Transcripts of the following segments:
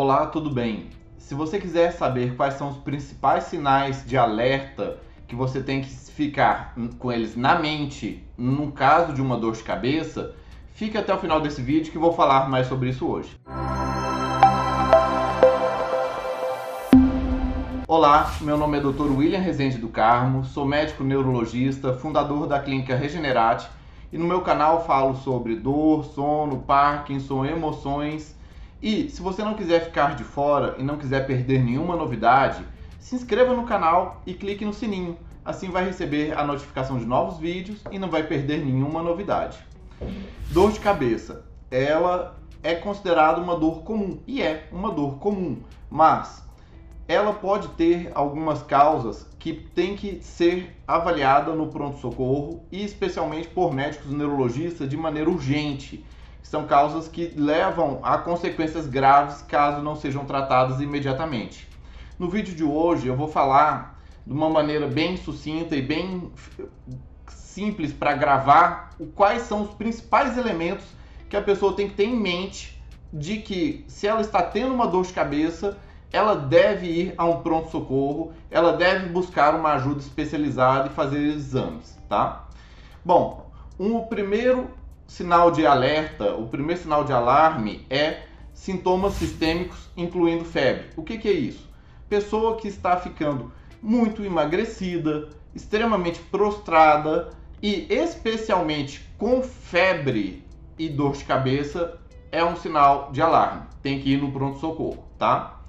Olá, tudo bem? Se você quiser saber quais são os principais sinais de alerta que você tem que ficar com eles na mente no caso de uma dor de cabeça, fique até o final desse vídeo que vou falar mais sobre isso hoje. Olá, meu nome é Dr. William Rezende do Carmo, sou médico neurologista, fundador da clínica Regenerate e no meu canal falo sobre dor, sono, Parkinson, emoções e se você não quiser ficar de fora e não quiser perder nenhuma novidade, se inscreva no canal e clique no sininho. Assim vai receber a notificação de novos vídeos e não vai perder nenhuma novidade. Dor de cabeça. Ela é considerada uma dor comum e é uma dor comum, mas ela pode ter algumas causas que tem que ser avaliada no pronto-socorro e especialmente por médicos neurologistas de maneira urgente são causas que levam a consequências graves caso não sejam tratadas imediatamente. No vídeo de hoje eu vou falar de uma maneira bem sucinta e bem simples para gravar quais são os principais elementos que a pessoa tem que ter em mente de que se ela está tendo uma dor de cabeça, ela deve ir a um pronto-socorro, ela deve buscar uma ajuda especializada e fazer exames, tá? Bom, um, primeiro sinal de alerta, o primeiro sinal de alarme é sintomas sistêmicos, incluindo febre. O que, que é isso? Pessoa que está ficando muito emagrecida, extremamente prostrada e especialmente com febre e dor de cabeça é um sinal de alarme. Tem que ir no pronto-socorro, tá?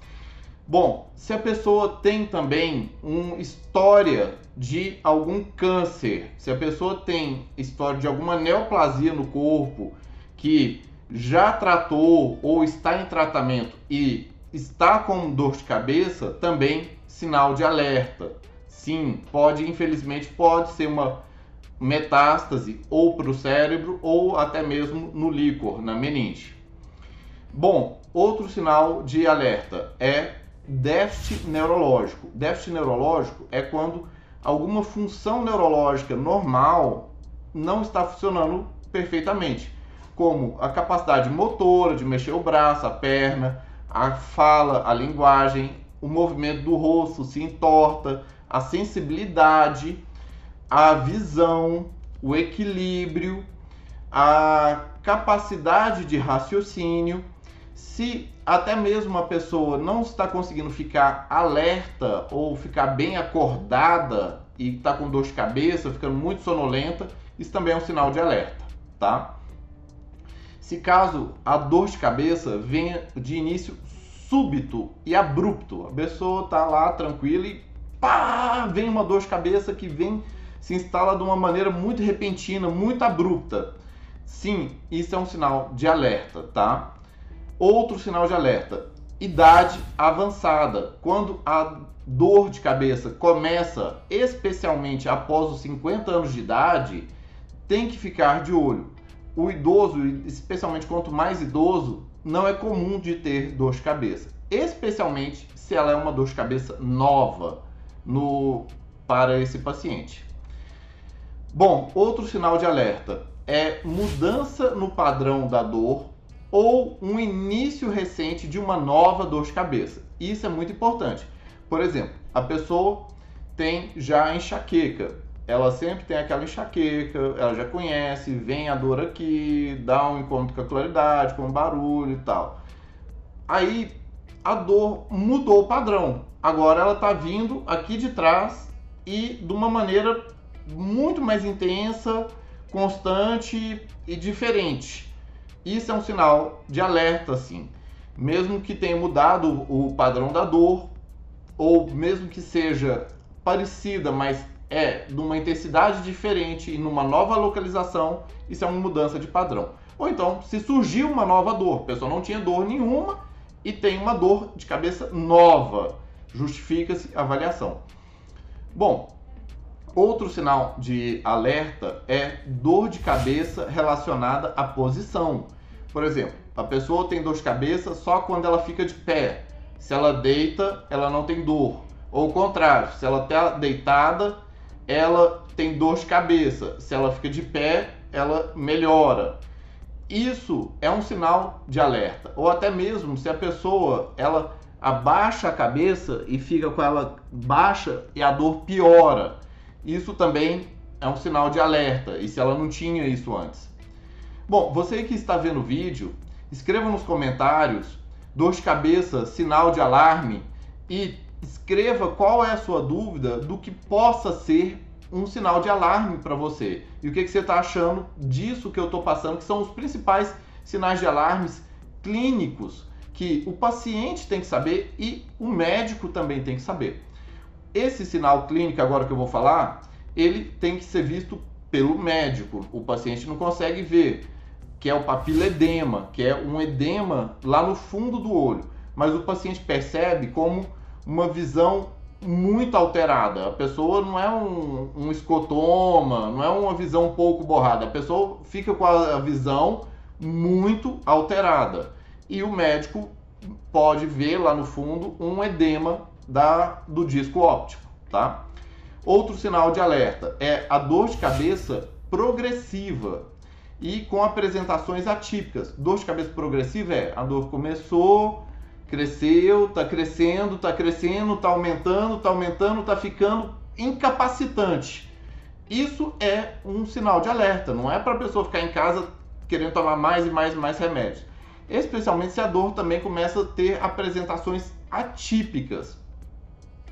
Bom, se a pessoa tem também uma história de algum câncer, se a pessoa tem história de alguma neoplasia no corpo que já tratou ou está em tratamento e está com dor de cabeça, também sinal de alerta. Sim, pode, infelizmente, pode ser uma metástase ou para o cérebro ou até mesmo no líquor, na meninge. Bom, outro sinal de alerta é déficit neurológico. Déficit neurológico é quando alguma função neurológica normal não está funcionando perfeitamente, como a capacidade motora de mexer o braço, a perna, a fala, a linguagem, o movimento do rosto se entorta, a sensibilidade, a visão, o equilíbrio, a capacidade de raciocínio se até mesmo a pessoa não está conseguindo ficar alerta ou ficar bem acordada e está com dor de cabeça, ficando muito sonolenta, isso também é um sinal de alerta, tá? Se caso a dor de cabeça venha de início súbito e abrupto, a pessoa está lá tranquila e pá, vem uma dor de cabeça que vem se instala de uma maneira muito repentina, muito abrupta. Sim, isso é um sinal de alerta, tá? Outro sinal de alerta: idade avançada. Quando a dor de cabeça começa, especialmente após os 50 anos de idade, tem que ficar de olho. O idoso, especialmente quanto mais idoso, não é comum de ter dor de cabeça, especialmente se ela é uma dor de cabeça nova no para esse paciente. Bom, outro sinal de alerta é mudança no padrão da dor ou um início recente de uma nova dor de cabeça. Isso é muito importante. Por exemplo, a pessoa tem já enxaqueca. Ela sempre tem aquela enxaqueca, ela já conhece, vem a dor aqui, dá um encontro com a claridade, com o barulho e tal. Aí a dor mudou o padrão. Agora ela está vindo aqui de trás e de uma maneira muito mais intensa, constante e diferente. Isso é um sinal de alerta, assim. Mesmo que tenha mudado o padrão da dor, ou mesmo que seja parecida, mas é de uma intensidade diferente e numa nova localização, isso é uma mudança de padrão. Ou então, se surgiu uma nova dor, a pessoa não tinha dor nenhuma e tem uma dor de cabeça nova, justifica-se a avaliação. Bom, Outro sinal de alerta é dor de cabeça relacionada à posição. Por exemplo, a pessoa tem dor de cabeça só quando ela fica de pé. Se ela deita, ela não tem dor. Ou o contrário, se ela está deitada, ela tem dor de cabeça. Se ela fica de pé, ela melhora. isso é um sinal de alerta. Ou até mesmo se a pessoa ela abaixa a cabeça e fica com ela baixa e a dor piora. Isso também é um sinal de alerta. E se ela não tinha isso antes? Bom, você que está vendo o vídeo, escreva nos comentários dor de cabeça, sinal de alarme e escreva qual é a sua dúvida do que possa ser um sinal de alarme para você. E o que, que você está achando disso que eu estou passando, que são os principais sinais de alarmes clínicos que o paciente tem que saber e o médico também tem que saber. Esse sinal clínico agora que eu vou falar, ele tem que ser visto pelo médico. O paciente não consegue ver, que é o papiledema, que é um edema lá no fundo do olho. Mas o paciente percebe como uma visão muito alterada. A pessoa não é um, um escotoma, não é uma visão um pouco borrada. A pessoa fica com a visão muito alterada. E o médico pode ver lá no fundo um edema da, do disco óptico, tá? Outro sinal de alerta é a dor de cabeça progressiva e com apresentações atípicas. Dor de cabeça progressiva é a dor começou, cresceu, está crescendo, está crescendo, está aumentando, está aumentando, está ficando incapacitante. Isso é um sinal de alerta, não é para a pessoa ficar em casa querendo tomar mais e mais e mais remédios. Especialmente se a dor também começa a ter apresentações atípicas.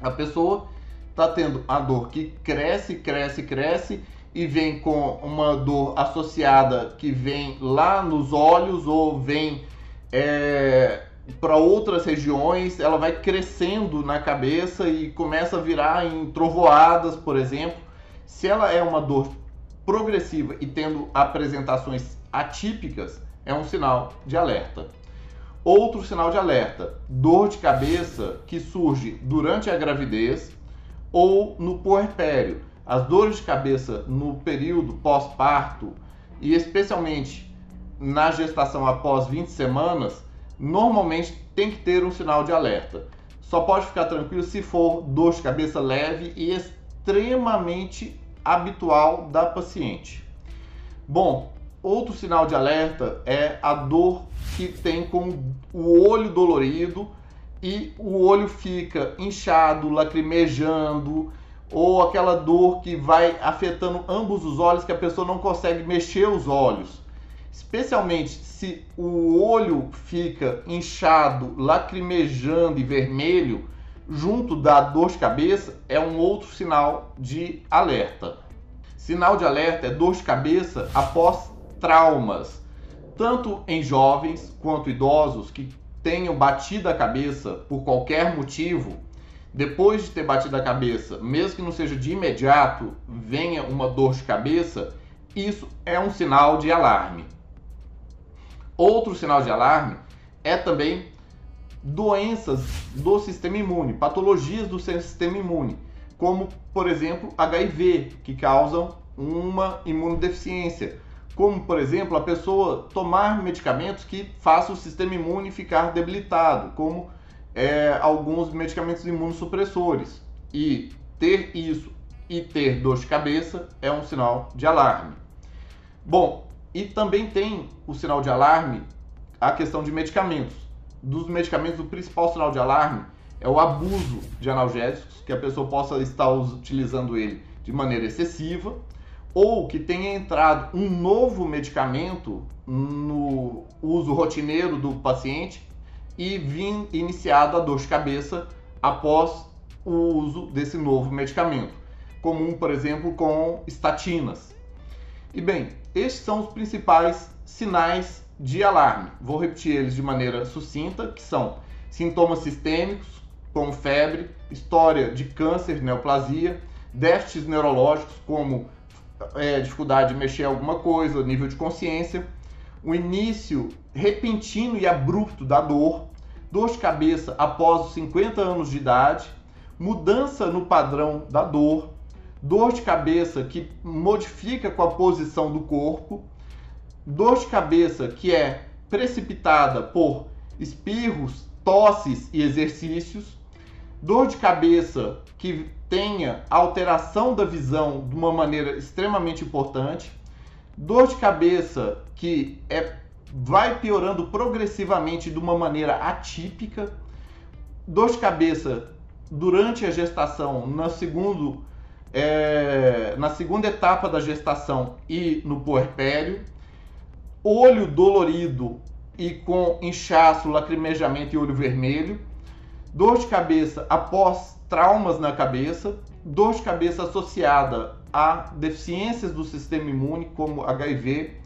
A pessoa está tendo a dor que cresce, cresce, cresce e vem com uma dor associada que vem lá nos olhos ou vem é, para outras regiões, ela vai crescendo na cabeça e começa a virar em trovoadas, por exemplo. Se ela é uma dor progressiva e tendo apresentações atípicas, é um sinal de alerta. Outro sinal de alerta: dor de cabeça que surge durante a gravidez ou no puerpério. As dores de cabeça no período pós-parto e especialmente na gestação após 20 semanas normalmente tem que ter um sinal de alerta. Só pode ficar tranquilo se for dor de cabeça leve e extremamente habitual da paciente. Bom, outro sinal de alerta é a dor que tem com o olho dolorido e o olho fica inchado, lacrimejando, ou aquela dor que vai afetando ambos os olhos que a pessoa não consegue mexer os olhos especialmente se o olho fica inchado, lacrimejando e vermelho, junto da dor de cabeça, é um outro sinal de alerta. Sinal de alerta é dor de cabeça após traumas, tanto em jovens quanto idosos que tenham batido a cabeça por qualquer motivo. Depois de ter batido a cabeça, mesmo que não seja de imediato, venha uma dor de cabeça, isso é um sinal de alarme. Outro sinal de alarme é também doenças do sistema imune, patologias do sistema imune, como, por exemplo, HIV, que causam uma imunodeficiência. Como, por exemplo, a pessoa tomar medicamentos que façam o sistema imune ficar debilitado, como é, alguns medicamentos imunossupressores. E ter isso e ter dor de cabeça é um sinal de alarme. Bom, e também tem o sinal de alarme, a questão de medicamentos. Dos medicamentos, o principal sinal de alarme é o abuso de analgésicos, que a pessoa possa estar utilizando ele de maneira excessiva, ou que tenha entrado um novo medicamento no uso rotineiro do paciente e vir iniciado a dor de cabeça após o uso desse novo medicamento, comum, por exemplo, com estatinas. E bem, estes são os principais sinais de alarme. Vou repetir eles de maneira sucinta, que são sintomas sistêmicos, como febre, história de câncer, neoplasia, déficits neurológicos, como é, dificuldade de mexer alguma coisa, nível de consciência, o início repentino e abrupto da dor, dor de cabeça após os 50 anos de idade, mudança no padrão da dor, dor de cabeça que modifica com a posição do corpo, dor de cabeça que é precipitada por espirros, tosses e exercícios, dor de cabeça que tenha alteração da visão de uma maneira extremamente importante, dor de cabeça que é vai piorando progressivamente de uma maneira atípica. Dor de cabeça durante a gestação, no segundo, é, na segunda etapa da gestação e no puerpério. Olho dolorido e com inchaço, lacrimejamento e olho vermelho. Dor de cabeça após traumas na cabeça. Dor de cabeça associada a deficiências do sistema imune, como HIV,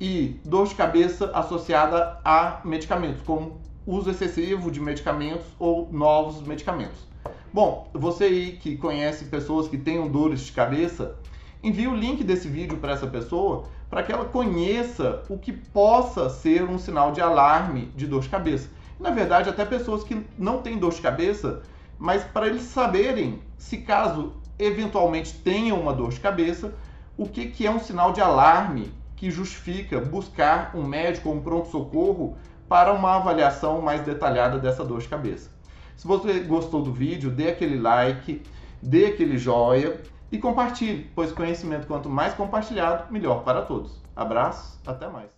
e dor de cabeça associada a medicamentos, como uso excessivo de medicamentos ou novos medicamentos. Bom, você aí que conhece pessoas que tenham dores de cabeça, envie o link desse vídeo para essa pessoa para que ela conheça o que possa ser um sinal de alarme de dor de cabeça. Na verdade, até pessoas que não têm dor de cabeça, mas para eles saberem se caso eventualmente tenham uma dor de cabeça, o que, que é um sinal de alarme que justifica buscar um médico ou um pronto-socorro para uma avaliação mais detalhada dessa dor de cabeça. Se você gostou do vídeo, dê aquele like, dê aquele joia e compartilhe, pois conhecimento quanto mais compartilhado, melhor para todos. Abraço, até mais.